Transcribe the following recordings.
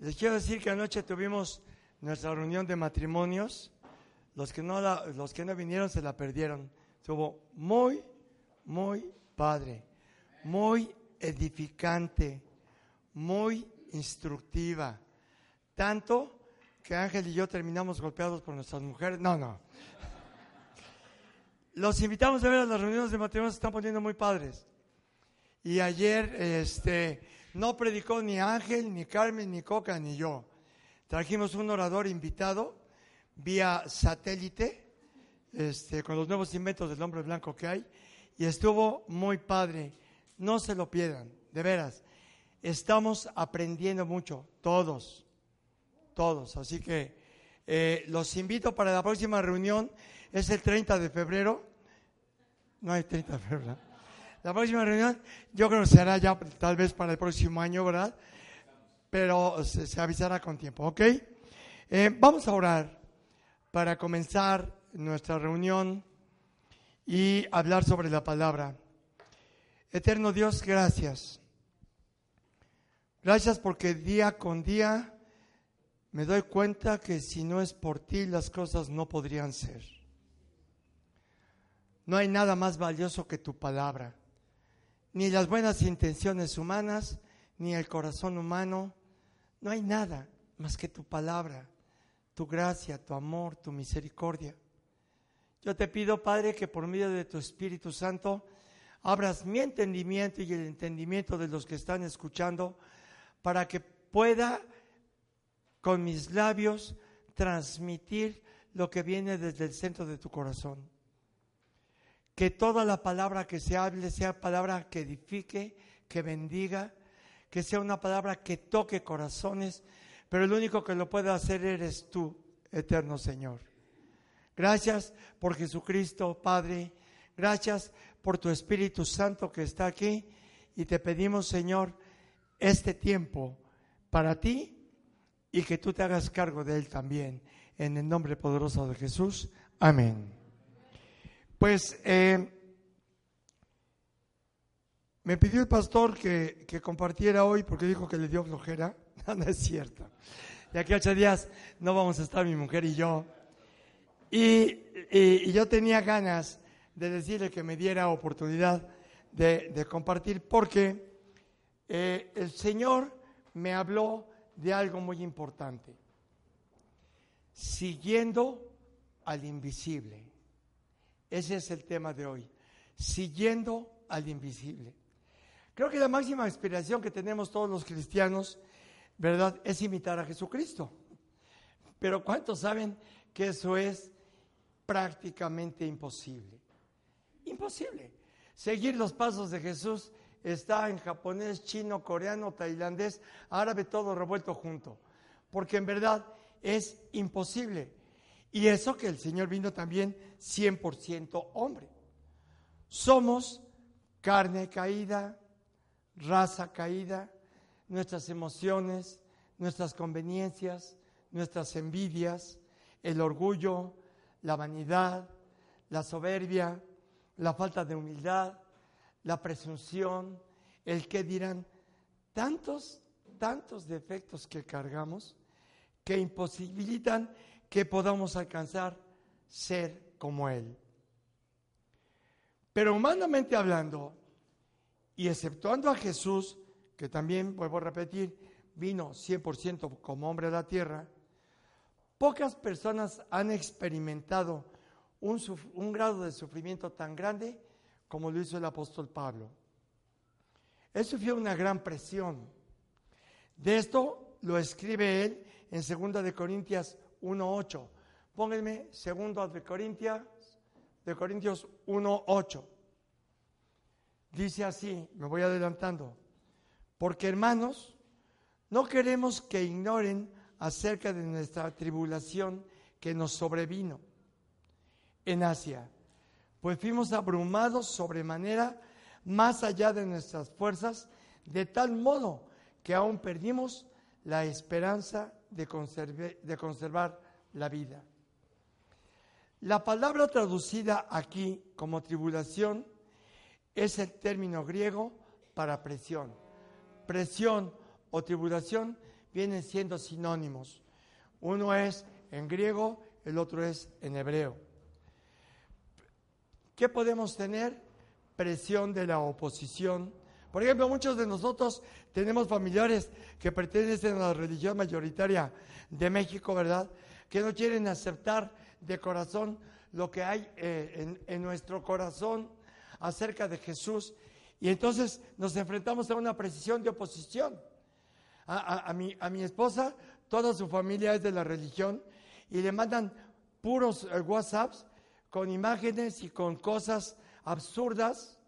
Les quiero decir que anoche tuvimos nuestra reunión de matrimonios. Los que no, los que no vinieron se la perdieron. Estuvo muy, muy padre, muy edificante, muy instructiva. Tanto que Ángel y yo terminamos golpeados por nuestras mujeres. No, no. Los invitamos a ver a las reuniones de matrimonios, se están poniendo muy padres. Y ayer este, no predicó ni Ángel, ni Carmen, ni Coca, ni yo. Trajimos un orador invitado vía satélite, este, con los nuevos inventos del hombre blanco que hay, y estuvo muy padre. No se lo pierdan, de veras. Estamos aprendiendo mucho, todos, todos. Así que eh, los invito para la próxima reunión, es el 30 de febrero. No hay 30 de febrero. La próxima reunión yo creo que será ya tal vez para el próximo año, ¿verdad? Pero se, se avisará con tiempo, ¿ok? Eh, vamos a orar para comenzar nuestra reunión y hablar sobre la palabra. Eterno Dios, gracias. Gracias porque día con día me doy cuenta que si no es por ti las cosas no podrían ser. No hay nada más valioso que tu palabra, ni las buenas intenciones humanas, ni el corazón humano. No hay nada más que tu palabra, tu gracia, tu amor, tu misericordia. Yo te pido, Padre, que por medio de tu Espíritu Santo abras mi entendimiento y el entendimiento de los que están escuchando para que pueda con mis labios transmitir lo que viene desde el centro de tu corazón. Que toda la palabra que se hable sea palabra que edifique, que bendiga, que sea una palabra que toque corazones, pero el único que lo puede hacer eres tú, eterno Señor. Gracias por Jesucristo, Padre. Gracias por tu Espíritu Santo que está aquí. Y te pedimos, Señor, este tiempo para ti y que tú te hagas cargo de él también. En el nombre poderoso de Jesús. Amén. Pues eh, me pidió el pastor que, que compartiera hoy porque dijo que le dio flojera. No, es cierto. Y aquí ocho días no vamos a estar mi mujer y yo. Y, y- y yo tenía ganas de decirle que me diera oportunidad de, de compartir porque eh, el Señor me habló de algo muy importante. Siguiendo al invisible. Ese es el tema de hoy. Siguiendo al invisible. Creo que la máxima inspiración que tenemos todos los cristianos, ¿verdad?, es imitar a Jesucristo. Pero ¿cuántos saben que eso es prácticamente imposible? Imposible. Seguir los pasos de Jesús está en japonés, chino, coreano, tailandés, árabe, todo revuelto junto. Porque en verdad es imposible. Y eso que el Señor vino también 100% hombre. Somos carne caída, raza caída, nuestras emociones, nuestras conveniencias, nuestras envidias, el orgullo, la vanidad, la soberbia, la falta de humildad, la presunción, el que dirán, tantos, tantos defectos que cargamos que imposibilitan que podamos alcanzar ser como Él. Pero humanamente hablando, y exceptuando a Jesús, que también, vuelvo a repetir, vino 100% como hombre a la tierra, pocas personas han experimentado un, grado de sufrimiento tan grande como lo hizo el apóstol Pablo. Él sufrió una gran presión. De esto lo escribe él en 2 de Corintias 1.8. Pónganme 2 de Corintias, de Corintios 1.8. Dice así, me voy adelantando, porque hermanos, no queremos que ignoren acerca de nuestra tribulación que nos sobrevino en Asia, pues fuimos abrumados sobremanera más allá de nuestras fuerzas, de tal modo que aún perdimos la esperanza de, conservar la vida. La palabra traducida aquí como tribulación es el término griego para presión. Presión o tribulación vienen siendo sinónimos. Uno es en griego, el otro es en hebreo. ¿Qué podemos tener? Presión de la oposición. Por ejemplo, muchos de nosotros tenemos familiares que pertenecen a la religión mayoritaria de México, ¿verdad? Que no quieren aceptar de corazón lo que hay eh, en nuestro corazón acerca de Jesús. Y entonces nos enfrentamos a una precisión de oposición. A, mi, a mi esposa, toda su familia es de la religión y le mandan puros eh, WhatsApps con imágenes y con cosas absurdas,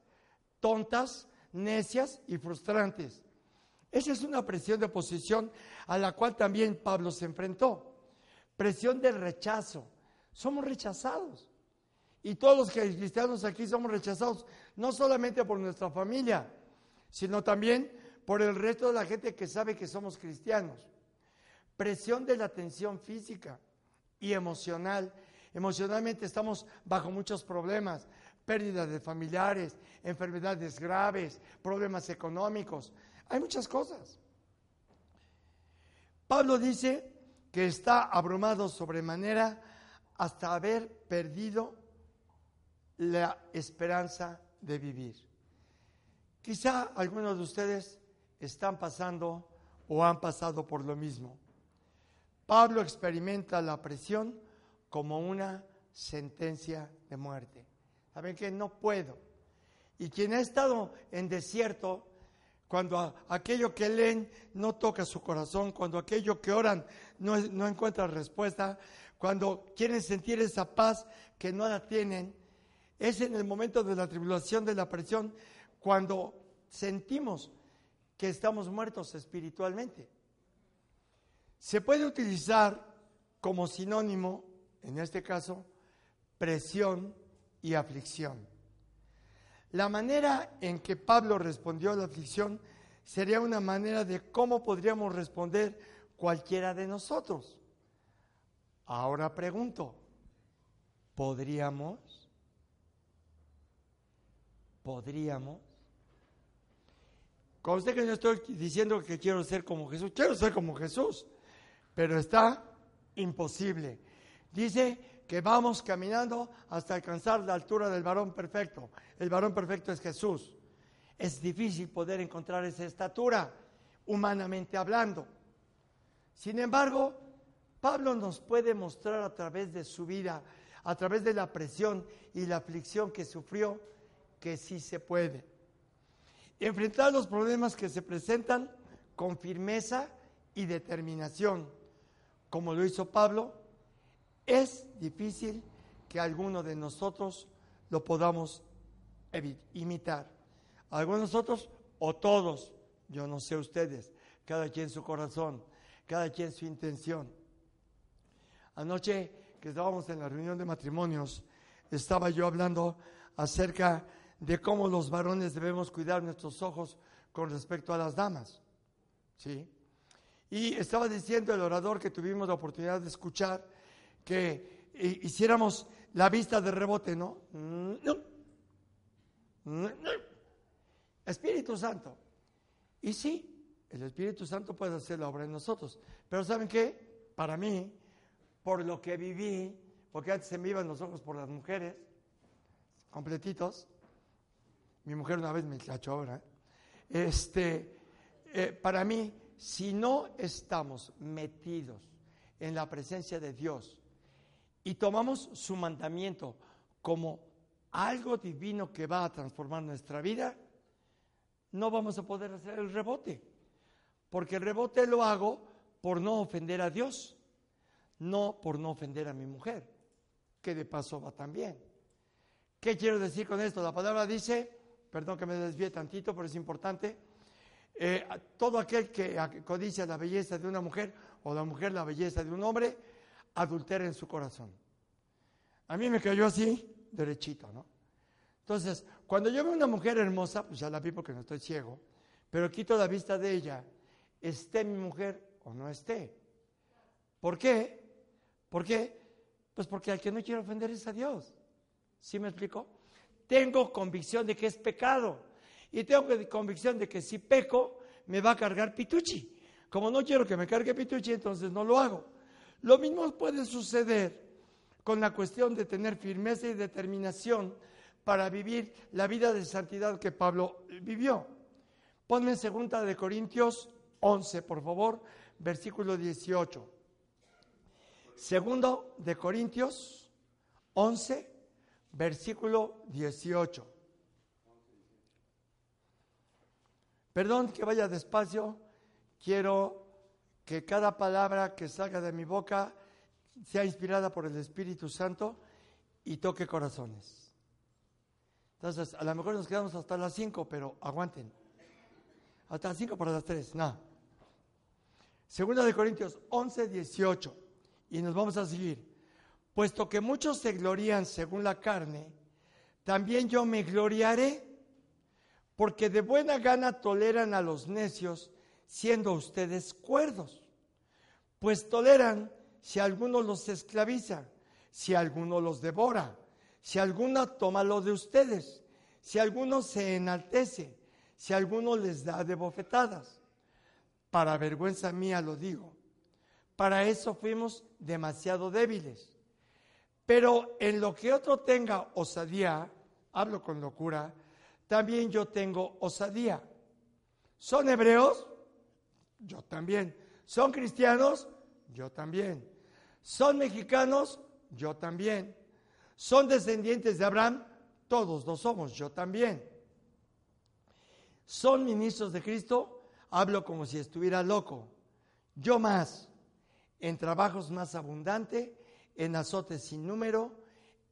tontas, necias y frustrantes. Esa es una presión de oposición a la cual también Pablo se enfrentó. Presión del rechazo. Somos rechazados. Y todos los cristianos aquí somos rechazados, no solamente por nuestra familia, sino también por el resto de la gente que sabe que somos cristianos. Presión de la tensión física y emocional. Emocionalmente estamos bajo muchos problemas, pérdidas de familiares, enfermedades graves, problemas económicos. Hay muchas cosas. Pablo dice que está abrumado sobremanera hasta haber perdido la esperanza de vivir. Quizá algunos de ustedes están pasando o han pasado por lo mismo. Pablo experimenta la presión como una sentencia de muerte. ¿Saben que No puedo. Y quien ha estado en desierto, cuando aquello que leen no toca su corazón, cuando aquello que oran no, encuentra respuesta, cuando quieren sentir esa paz que no la tienen, es en el momento de la tribulación, de la presión, cuando sentimos que estamos muertos espiritualmente. Se puede utilizar como sinónimo, en este caso, presión y aflicción. La manera en que Pablo respondió a la aflicción sería una manera de cómo podríamos responder cualquiera de nosotros. Ahora pregunto, ¿podríamos? podríamos. Con usted que no estoy diciendo que quiero ser como Jesús, quiero ser como Jesús, pero está imposible. Dice que vamos caminando hasta alcanzar la altura del varón perfecto. El varón perfecto es Jesús. Es difícil poder encontrar esa estatura, humanamente hablando. Sin embargo, Pablo nos puede mostrar a través de su vida, a través de la presión y la aflicción que sufrió, que sí se puede. Enfrentar los problemas que se presentan con firmeza y determinación, como lo hizo Pablo, es difícil que alguno de nosotros lo podamos imitar. Algunos de nosotros o todos, yo no sé ustedes, cada quien su corazón, cada quien su intención. Anoche que estábamos en la reunión de matrimonios, estaba yo hablando acerca de cómo los varones debemos cuidar nuestros ojos con respecto a las damas. ¿Sí? Y estaba diciendo el orador que tuvimos la oportunidad de escuchar que hiciéramos la vista de rebote, ¿no? No. Espíritu Santo. Y sí, el Espíritu Santo puede hacer la obra en nosotros. Pero ¿saben qué? Para mí, por lo que viví, porque antes se me iban los ojos por las mujeres, completitos, mi mujer una vez me cachó ahora. Este, eh, para mí, si no estamos metidos en la presencia de Dios y tomamos su mandamiento como algo divino que va a transformar nuestra vida, no vamos a poder hacer el rebote. Porque el rebote lo hago por no ofender a Dios, no por no ofender a mi mujer, que de paso va también. ¿Qué quiero decir con esto? La palabra dice, perdón que me desvíe tantito, pero es importante. eh, todo aquel que codicia la belleza de una mujer o la mujer la belleza de un hombre, adultera en su corazón. A mí me cayó así, derechito, ¿no? Entonces, cuando yo veo una mujer hermosa, pues ya la vi porque no estoy ciego, pero quito la vista de ella, esté mi mujer o no esté. ¿Por qué? ¿Por qué? Pues porque al que no quiero ofender es a Dios. ¿Sí me explico? Tengo convicción de que es pecado. Y tengo convicción de que si peco, me va a cargar pituchi. Como no quiero que me cargue pituchi, entonces no lo hago. Lo mismo puede suceder con la cuestión de tener firmeza y determinación para vivir la vida de santidad que Pablo vivió. Ponme en segunda de Corintios 11, por favor, versículo 18. Segundo de Corintios 11, versículo 18. Perdón que vaya despacio, quiero que cada palabra que salga de mi boca sea inspirada por el Espíritu Santo y toque corazones. Entonces, a lo mejor nos quedamos hasta las 5, pero aguanten. Hasta las 5 para las 3, no. Segunda de Corintios 11, 18. Y nos vamos a seguir. Puesto que muchos se glorían según la carne, también yo me gloriaré porque de buena gana toleran a los necios, siendo ustedes cuerdos. Pues toleran si alguno los esclaviza, si alguno los devora, si alguno toma lo de ustedes, si alguno se enaltece, si alguno les da de bofetadas. Para vergüenza mía lo digo. Para eso fuimos demasiado débiles. Pero en lo que otro tenga osadía, hablo con locura, también yo tengo osadía. ¿Son hebreos? Yo también. ¿Son cristianos? Yo también. ¿Son mexicanos? Yo también. ¿Son descendientes de Abraham? Todos lo somos, yo también. ¿Son ministros de Cristo? Hablo como si estuviera loco. Yo más, en trabajos más abundante, en azotes sin número,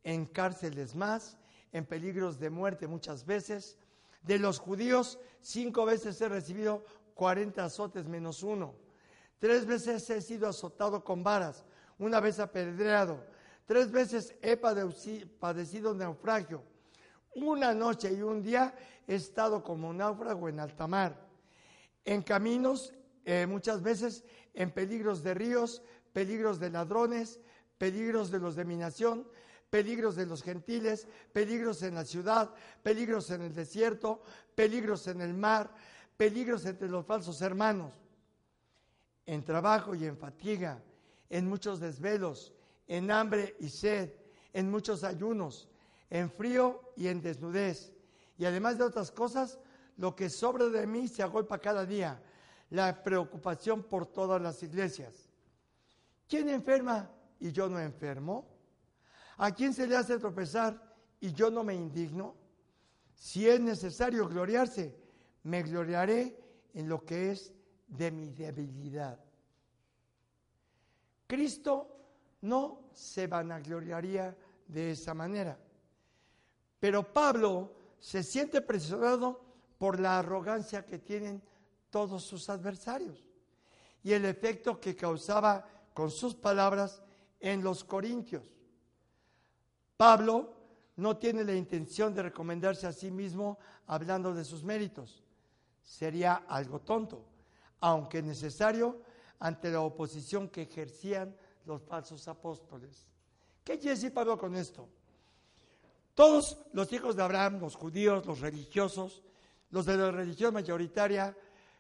en cárceles más, en peligros de muerte muchas veces. De los judíos, cinco veces he recibido 40 azotes menos uno. Tres veces he sido azotado con varas, una vez apedreado. Tres veces he padecido naufragio. Una noche y un día he estado como náufrago en alta mar. En caminos, eh, muchas veces en peligros de ríos, peligros de ladrones, peligros de los de mi nación, peligros de los gentiles, peligros en la ciudad, peligros en el desierto, peligros en el mar, peligros entre los falsos hermanos, en trabajo y en fatiga, en muchos desvelos, en hambre y sed, en muchos ayunos, en frío y en desnudez. Y además de otras cosas, lo que sobra de mí se agolpa cada día, la preocupación por todas las iglesias. ¿Quién enferma y yo no enfermo? ¿A quién se le hace tropezar y yo no me indigno? Si es necesario gloriarse, me gloriaré en lo que es de mi debilidad. Cristo no se vanagloriaría de esa manera. Pero Pablo se siente presionado por la arrogancia que tienen todos sus adversarios y el efecto que causaba con sus palabras en los corintios. Pablo no tiene la intención de recomendarse a sí mismo hablando de sus méritos. Sería algo tonto, aunque necesario ante la oposición que ejercían los falsos apóstoles. ¿Qué quiere decir Pablo con esto? Todos los hijos de Abraham, los judíos, los religiosos, los de la religión mayoritaria,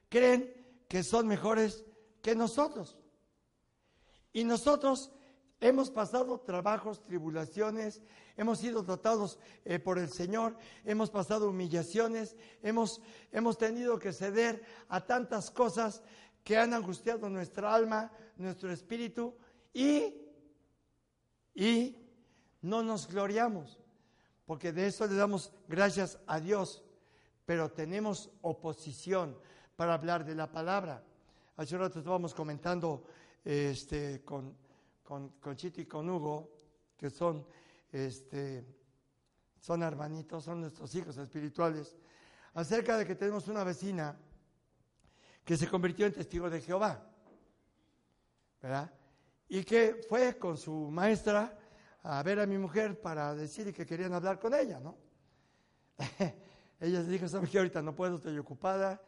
creen que son mejores que nosotros. Y nosotros Hemos pasado trabajos, tribulaciones, hemos sido tratados eh, por el Señor, hemos pasado humillaciones, hemos, hemos tenido que ceder a tantas cosas que han angustiado nuestra alma, nuestro espíritu y, y no nos gloriamos, porque de eso le damos gracias a Dios, pero tenemos oposición para hablar de la palabra. Hace rato estábamos comentando este, con con, Chito y con Hugo, que son, este, son hermanitos, son nuestros hijos espirituales, acerca de que tenemos una vecina que se convirtió en testigo de Jehová, ¿verdad? Y que fue con su maestra a ver a mi mujer para decirle que querían hablar con ella, ¿no? ella dijo, ¿sabes qué? Ahorita no puedo, estoy ocupada.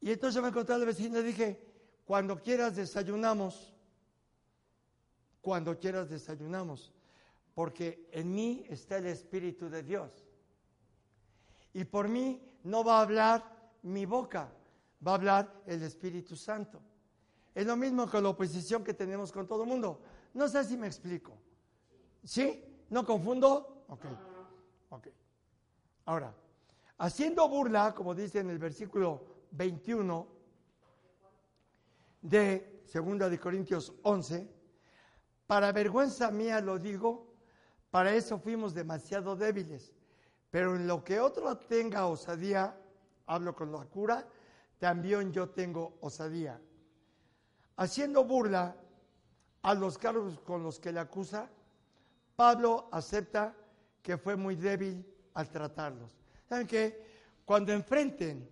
Y entonces me encontré a la vecina y dije, cuando quieras desayunamos, cuando quieras desayunamos, porque en mí está el Espíritu de Dios. Y por mí no va a hablar mi boca, va a hablar el Espíritu Santo. Es lo mismo con la oposición que tenemos con todo el mundo. No sé si me explico. ¿Sí? ¿No confundo? Ok. Ok. Ahora, haciendo burla, como dice en el versículo 21 de 2 de Corintios 11, para vergüenza mía lo digo, para eso fuimos demasiado débiles. Pero en lo que otro tenga osadía, hablo con la cura, también yo tengo osadía. Haciendo burla a los cargos con los que le acusa, Pablo acepta que fue muy débil al tratarlos. ¿Saben qué? Cuando enfrenten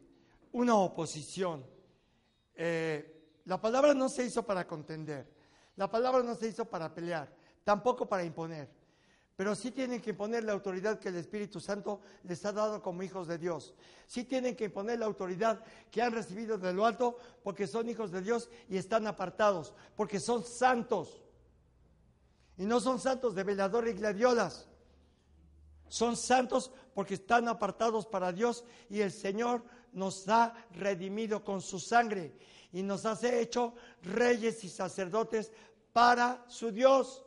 una oposición, eh, la palabra no se hizo para contender, la palabra no se hizo para pelear, tampoco para imponer. Pero sí tienen que imponer la autoridad que el Espíritu Santo les ha dado como hijos de Dios. Sí tienen que imponer la autoridad que han recibido de lo alto porque son hijos de Dios y están apartados, porque son santos. Y no son santos de velador y gladiolas. Son santos porque están apartados para Dios y el Señor nos ha redimido con su sangre y nos hace hecho reyes y sacerdotes para su Dios.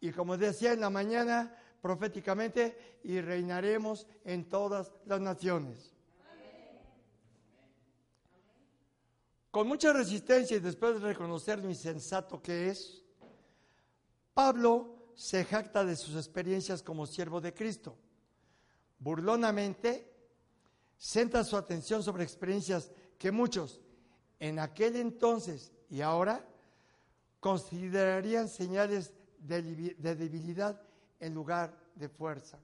Y como decía en la mañana proféticamente, y reinaremos en todas las naciones. Con mucha resistencia y después de reconocer lo insensato que es, Pablo se jacta de sus experiencias como siervo de Cristo. Burlonamente, centra su atención sobre experiencias que muchos en aquel entonces y ahora considerarían señales de, debilidad en lugar de fuerza.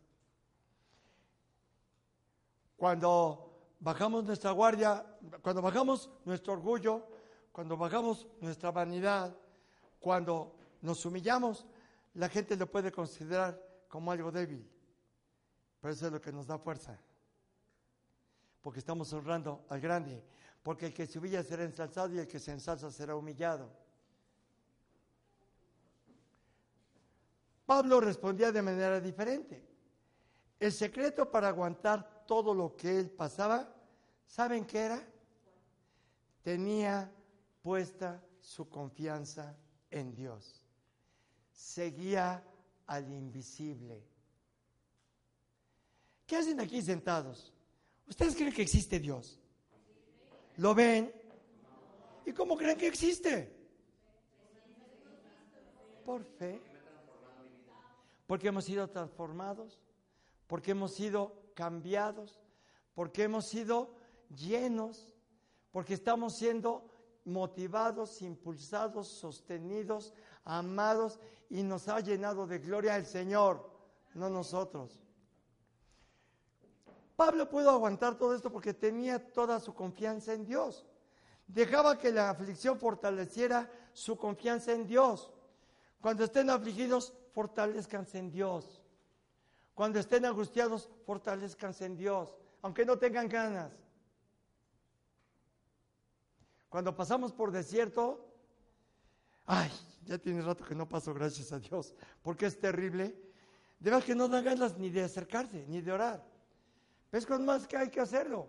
Cuando bajamos nuestra guardia, cuando bajamos nuestro orgullo, cuando bajamos nuestra vanidad, cuando nos humillamos, la gente lo puede considerar como algo débil. Pero eso es lo que nos da fuerza. Porque estamos honrando al grande. Porque el que se humilla será ensalzado y el que se ensalza será humillado. Pablo respondía de manera diferente. El secreto para aguantar todo lo que él pasaba, ¿saben qué era? Tenía puesta su confianza en Dios. Seguía al invisible. ¿Qué hacen aquí sentados? ¿Ustedes creen que existe Dios? ¿Lo ven? ¿Y cómo creen que existe? Por fe porque hemos sido transformados, porque hemos sido cambiados, porque hemos sido llenos, porque estamos siendo motivados, impulsados, sostenidos, amados y nos ha llenado de gloria el Señor, no nosotros. Pablo pudo aguantar todo esto porque tenía toda su confianza en Dios. Dejaba que la aflicción fortaleciera su confianza en Dios. Cuando estén afligidos, fortalezcanse en Dios. Cuando estén angustiados, fortalezcanse en Dios, aunque no tengan ganas. Cuando pasamos por desierto, ay, ya tiene rato que no paso, gracias a Dios, porque es terrible. De verdad que no dan ganas ni de acercarse, ni de orar. ¿Ves con más que hay que hacerlo?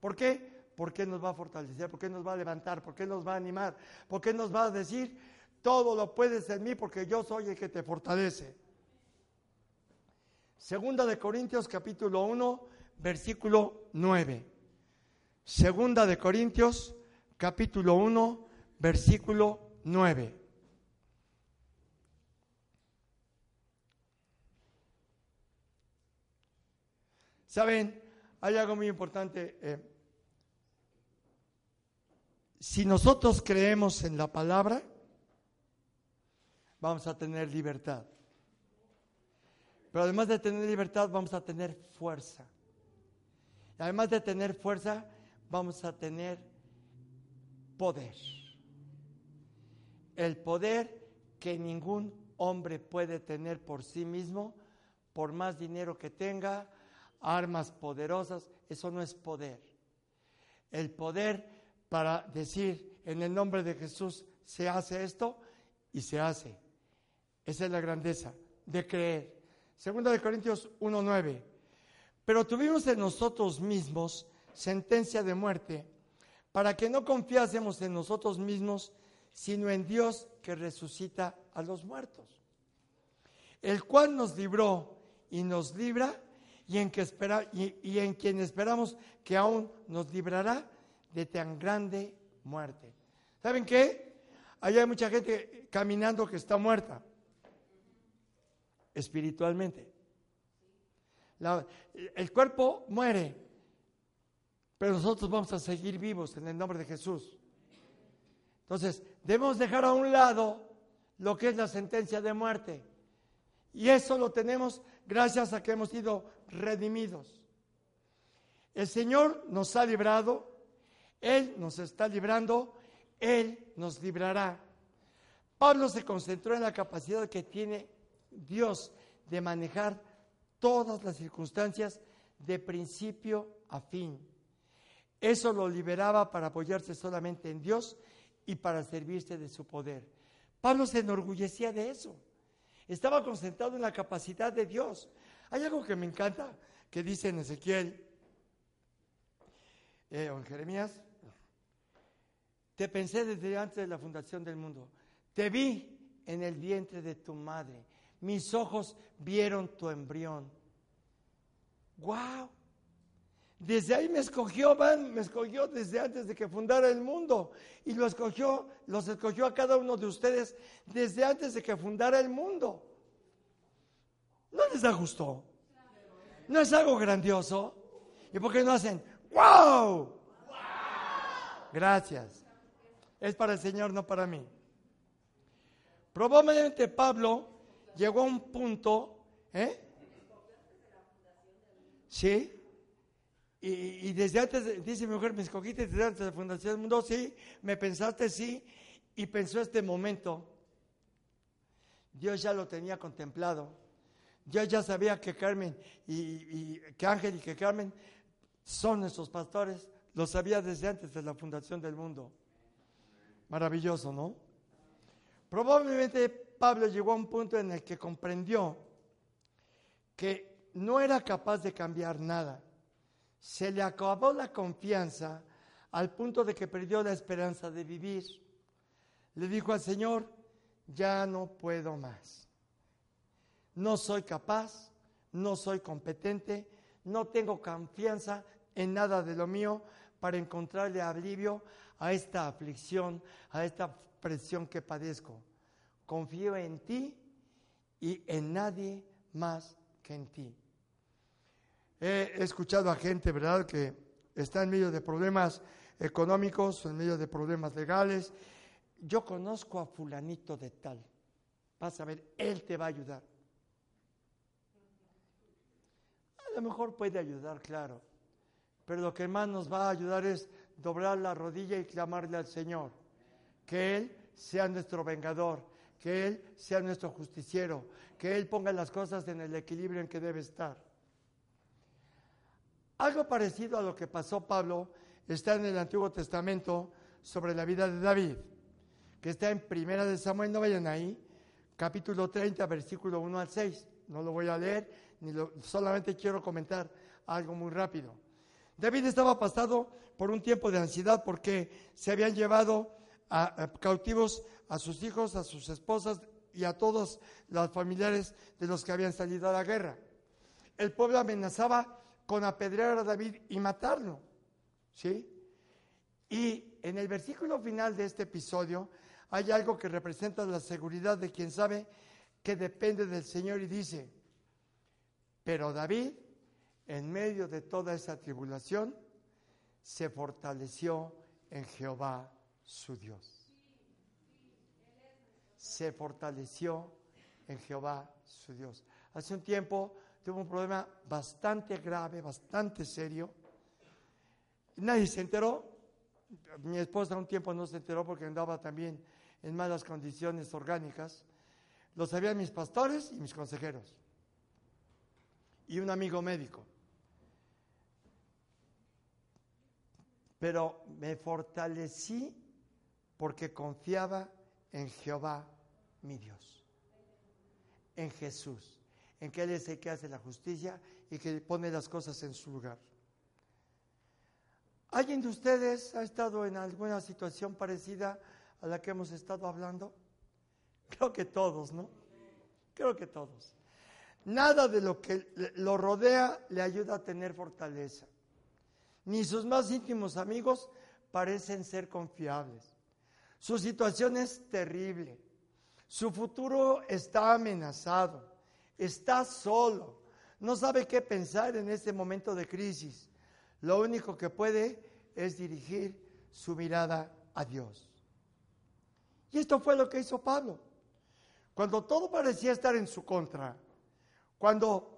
¿Por qué? Porque nos va a fortalecer, porque nos va a levantar, porque nos va a animar, porque nos va a decir, todo lo puedes en mí porque yo soy el que te fortalece. Segunda de Corintios capítulo 1, versículo 9. Segunda de Corintios capítulo 1, versículo 9. Saben, hay algo muy importante. Eh, si nosotros creemos en la palabra, vamos a tener libertad. Pero además de tener libertad, vamos a tener fuerza. además de tener fuerza, vamos a tener poder. El poder que ningún hombre puede tener por sí mismo, por más dinero que tenga, armas poderosas, eso no es poder. El poder para decir en el nombre de Jesús se hace esto y se hace. Esa es la grandeza de creer. Segunda de Corintios 1:9. Pero tuvimos en nosotros mismos sentencia de muerte para que no confiásemos en nosotros mismos, sino en Dios que resucita a los muertos, el cual nos libró y nos libra y en, que espera, y, en quien esperamos que aún nos librará de tan grande muerte. ¿Saben qué? Allá hay mucha gente caminando que está muerta espiritualmente. el cuerpo muere, pero nosotros vamos a seguir vivos en el nombre de Jesús. Entonces, debemos dejar a un lado lo que es la sentencia de muerte. Y eso lo tenemos gracias a que hemos sido redimidos. El Señor nos ha librado, Él nos está librando, Él nos librará. Pablo se concentró en la capacidad que tiene Dios de manejar todas las circunstancias de principio a fin. Eso lo liberaba para apoyarse solamente en Dios y para servirse de su poder. Pablo se enorgullecía de eso. Estaba concentrado en la capacidad de Dios. Hay algo que me encanta que dice en Ezequiel eh, o en Jeremías. Te pensé desde antes de la fundación del mundo. Te vi en el vientre de tu madre. Mis ojos vieron tu embrión. ¡Wow! Desde ahí me escogió, van, me escogió desde antes de que fundara el mundo. Y lo escogió, los escogió a cada uno de ustedes desde antes de que fundara el mundo. ¿No les da gusto? ¿No es algo grandioso? ¿Y por qué no hacen wow? Gracias. Es para el Señor, no para mí. Probablemente Pablo llegó a un punto, ¿eh? ¿Sí? Y, desde antes, dice mi mujer, me escogiste desde antes de la fundación del mundo, sí, me pensaste, sí, y pensó este momento. Dios ya lo tenía contemplado. Dios ya sabía que Carmen y, que Ángel y que Carmen son nuestros pastores. Lo sabía desde antes de la fundación del mundo. Maravilloso, ¿no? Probablemente Pablo llegó a un punto en el que comprendió que no era capaz de cambiar nada se le acabó la confianza al punto de que perdió la esperanza de vivir. Le dijo al Señor, ya no puedo más. No soy capaz, no soy competente, no tengo confianza en nada de lo mío para encontrarle alivio a esta aflicción, a esta presión que padezco. Confío en ti y en nadie más que en ti. He escuchado a gente, ¿verdad?, que está en medio de problemas económicos, en medio de problemas legales. Yo conozco a fulanito de tal. Vas a ver, él te va a ayudar. A lo mejor puede ayudar, claro. Pero lo que más nos va a ayudar es doblar la rodilla y clamarle al Señor. Que Él sea nuestro vengador, que Él sea nuestro justiciero, que Él ponga las cosas en el equilibrio en que debe estar. Algo parecido a lo que pasó Pablo está en el Antiguo Testamento sobre la vida de David, que está en Primera de Samuel, no vayan ahí, capítulo 30, versículo 1 al 6. No lo voy a leer, ni solamente quiero comentar algo muy rápido. David estaba pasado por un tiempo de ansiedad porque se habían llevado cautivos a sus hijos, a sus esposas y a todos los familiares de los que habían salido a la guerra. El pueblo amenazaba con apedrear a David y matarlo. ¿Sí? Y en el versículo final de este episodio hay algo que representa la seguridad de quien sabe que depende del Señor y dice, pero David, en medio de toda esa tribulación, se fortaleció en Jehová su Dios. Se fortaleció en Jehová su Dios. Hace un tiempo tuvo un problema bastante grave, bastante serio. Nadie se enteró, mi esposa un tiempo no se enteró porque andaba también en malas condiciones orgánicas. Lo sabían mis pastores y mis consejeros. Y un amigo médico. Pero me fortalecí porque confiaba en Jehová, mi Dios. En Jesús. En que Él es el que hace la justicia y que pone las cosas en su lugar. ¿Alguien de ustedes ha estado en alguna situación parecida a la que hemos estado hablando? Creo que todos, ¿no? Creo que todos. Nada de lo que lo rodea le ayuda a tener fortaleza. Ni sus más íntimos amigos parecen ser confiables. Su situación es terrible. Su futuro está amenazado. Está solo. No sabe qué pensar en este momento de crisis. Lo único que puede es dirigir su mirada a Dios. Y esto fue lo que hizo Pablo. Cuando todo parecía estar en su contra, cuando,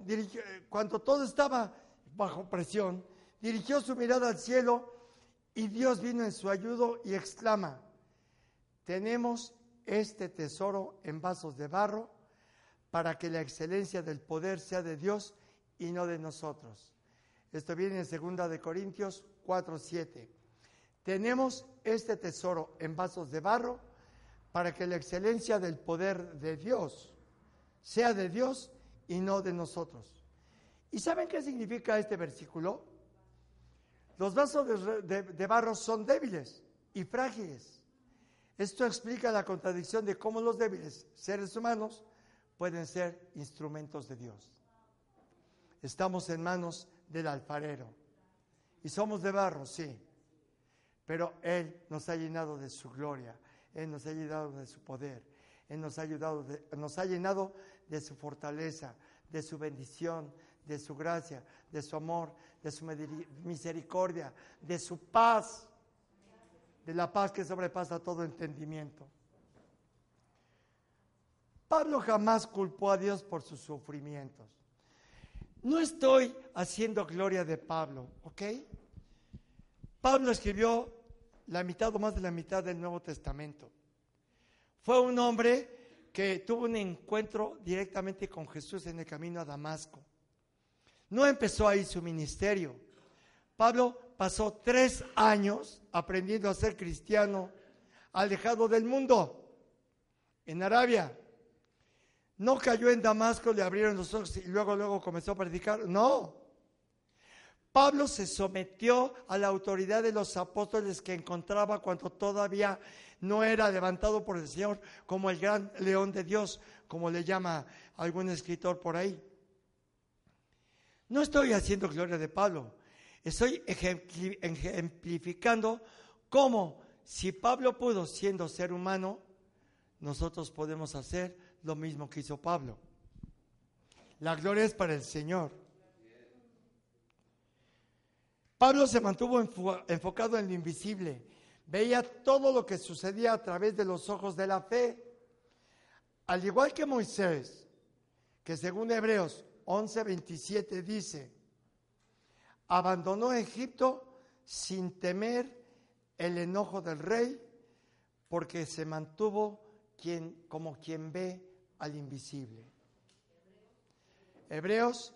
cuando todo estaba bajo presión, dirigió su mirada al cielo y Dios vino en su ayuda y exclama, tenemos este tesoro en vasos de barro para que la excelencia del poder sea de Dios y no de nosotros. Esto viene en 2 de Corintios 4, 7. Tenemos este tesoro en vasos de barro para que la excelencia del poder de Dios sea de Dios y no de nosotros. ¿Y saben qué significa este versículo? Los vasos de, de barro son débiles y frágiles. Esto explica la contradicción de cómo los débiles, seres humanos, pueden ser instrumentos de Dios. Estamos en manos del alfarero. Y somos de barro, sí. Pero Él nos ha llenado de su gloria. Él nos ha llenado de su poder. Él nos ha, ayudado nos ha llenado de su fortaleza, de su bendición, de su gracia, de su amor, de su misericordia, de su paz, de la paz que sobrepasa todo entendimiento. Pablo jamás culpó a Dios por sus sufrimientos. No estoy haciendo gloria de Pablo, ¿ok? Pablo escribió la mitad o más de la mitad del Nuevo Testamento. Fue un hombre que tuvo un encuentro directamente con Jesús en el camino a Damasco. No empezó ahí su ministerio. Pablo pasó tres años aprendiendo a ser cristiano, alejado del mundo, en Arabia. No cayó en Damasco, le abrieron los ojos y luego, luego comenzó a predicar. No. Pablo se sometió a la autoridad de los apóstoles que encontraba cuando todavía no era levantado por el Señor como el gran león de Dios, como le llama algún escritor por ahí. No estoy haciendo gloria de Pablo, estoy ejemplificando cómo si Pablo pudo siendo ser humano, nosotros podemos hacer lo mismo que hizo Pablo. La gloria es para el Señor. Pablo se mantuvo enfocado en lo invisible. Veía todo lo que sucedía a través de los ojos de la fe. Al igual que Moisés, que según Hebreos 11:27 dice, abandonó Egipto sin temer el enojo del rey, porque se mantuvo quien, como quien ve al invisible. Hebreos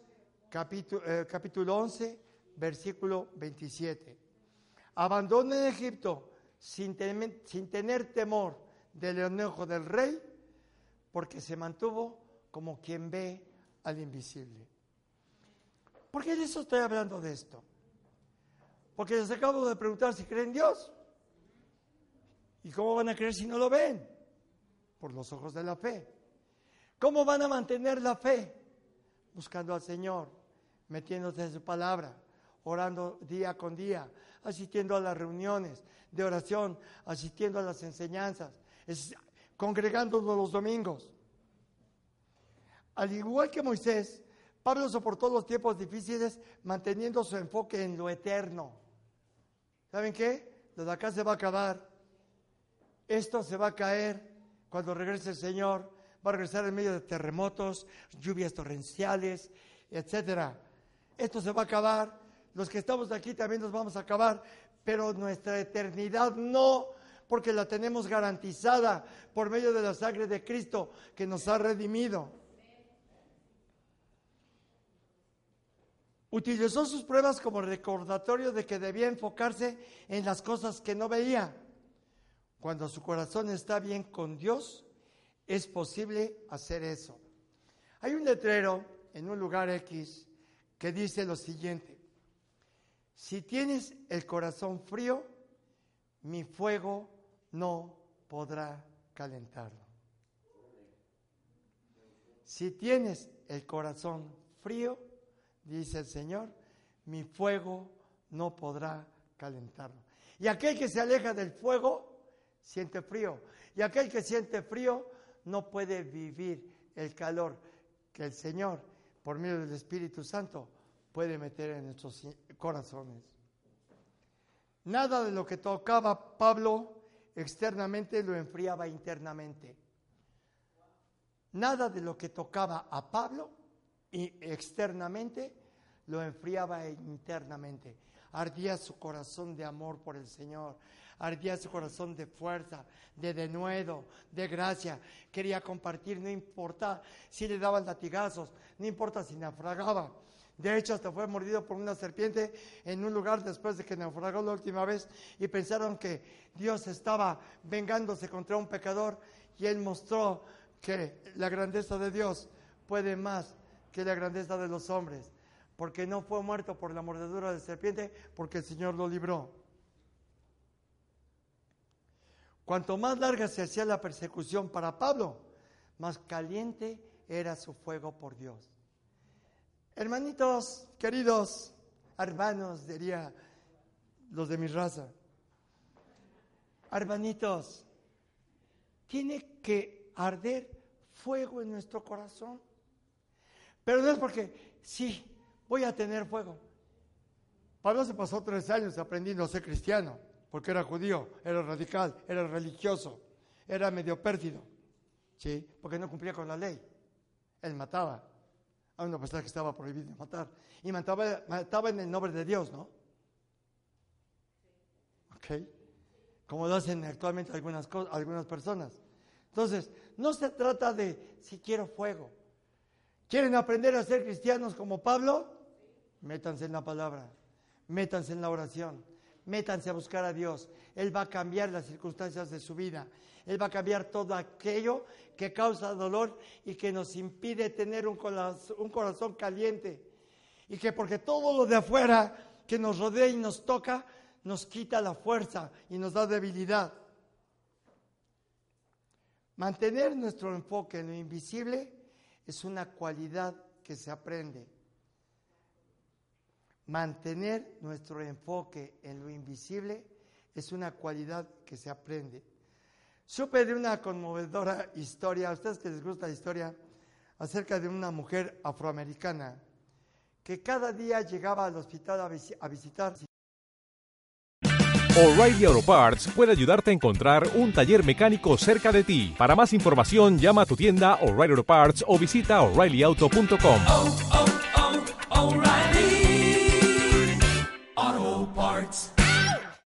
capítulo, eh, capítulo 11, versículo 27. Abandona Egipto sin, sin tener temor del enojo del rey, porque se mantuvo como quien ve al invisible. ¿Por qué de eso estoy hablando de esto? Porque les acabo de preguntar si creen en Dios. ¿Y cómo van a creer si no lo ven? Por los ojos de la fe. ¿Cómo van a mantener la fe? Buscando al Señor, metiéndose en su palabra, orando día con día, asistiendo a las reuniones de oración, asistiendo a las enseñanzas, congregándonos los domingos. Al igual que Moisés, Pablo soportó los tiempos difíciles manteniendo su enfoque en lo eterno. ¿Saben qué? Lo de acá se va a acabar. Esto se va a caer cuando regrese el Señor va a regresar en medio de terremotos, lluvias torrenciales, etcétera. Esto se va a acabar. Los que estamos aquí también nos vamos a acabar. pero nuestra eternidad no, porque la tenemos garantizada por medio de la sangre de Cristo que nos ha redimido. Utilizó sus pruebas como recordatorio de que debía enfocarse en las cosas que no veía. Cuando su corazón está bien con Dios, es posible hacer eso. Hay un letrero en un lugar X que dice lo siguiente, si tienes el corazón frío, mi fuego no podrá calentarlo. Si tienes el corazón frío, dice el Señor, mi fuego no podrá calentarlo. Y aquel que se aleja del fuego, siente frío. Y aquel que siente frío, no puede vivir el calor que el Señor, por medio del Espíritu Santo, puede meter en nuestros corazones. Nada de lo que tocaba Pablo externamente lo enfriaba internamente. Nada de lo que tocaba a Pablo externamente lo enfriaba internamente. Ardía su corazón de amor por el Señor, ardía su corazón de fuerza, de denuedo, de gracia. Quería compartir, no importa si le daban latigazos, no importa si naufragaba. De hecho, hasta fue mordido por una serpiente en un lugar después de que naufragó la última vez y pensaron que Dios estaba vengándose contra un pecador y él mostró que la grandeza de Dios puede más que la grandeza de los hombres, porque no fue muerto por la mordedura de serpiente, porque el Señor lo libró. Cuanto más larga se hacía la persecución para Pablo, más caliente era su fuego por Dios. Hermanitos, queridos, hermanos, diría los de mi raza. Hermanitos, tiene que arder fuego en nuestro corazón. Pero no es porque, sí, voy a tener fuego. Pablo se pasó tres años aprendiendo a ser cristiano, porque era judío, era radical, era religioso, era medio pérfido, ¿sí? Porque no cumplía con la ley. Él mataba a una persona que estaba prohibido matar. Y mataba, mataba en el nombre de Dios, ¿no? ¿Ok? Como lo hacen actualmente algunas, algunas personas. Entonces, no se trata de si quiero fuego. ¿Quieren aprender a ser cristianos como Pablo? Métanse en la palabra, métanse en la oración, métanse a buscar a Dios. Él va a cambiar las circunstancias de su vida. Él va a cambiar todo aquello que causa dolor y que nos impide tener un corazón, un corazón caliente. Y que porque todo lo de afuera que nos rodea y nos toca, nos quita la fuerza y nos da debilidad. Mantener nuestro enfoque en lo invisible es una cualidad que se aprende. Mantener nuestro enfoque en lo invisible es una cualidad que se aprende. Supe de una conmovedora historia, a ustedes que les gusta la historia, acerca de una mujer afroamericana que cada día llegaba al hospital a, visitar. O'Reilly Auto Parts puede ayudarte a encontrar un taller mecánico cerca de ti. Para más información, llama a tu tienda O'Reilly Auto Parts o visita oreillyauto.com.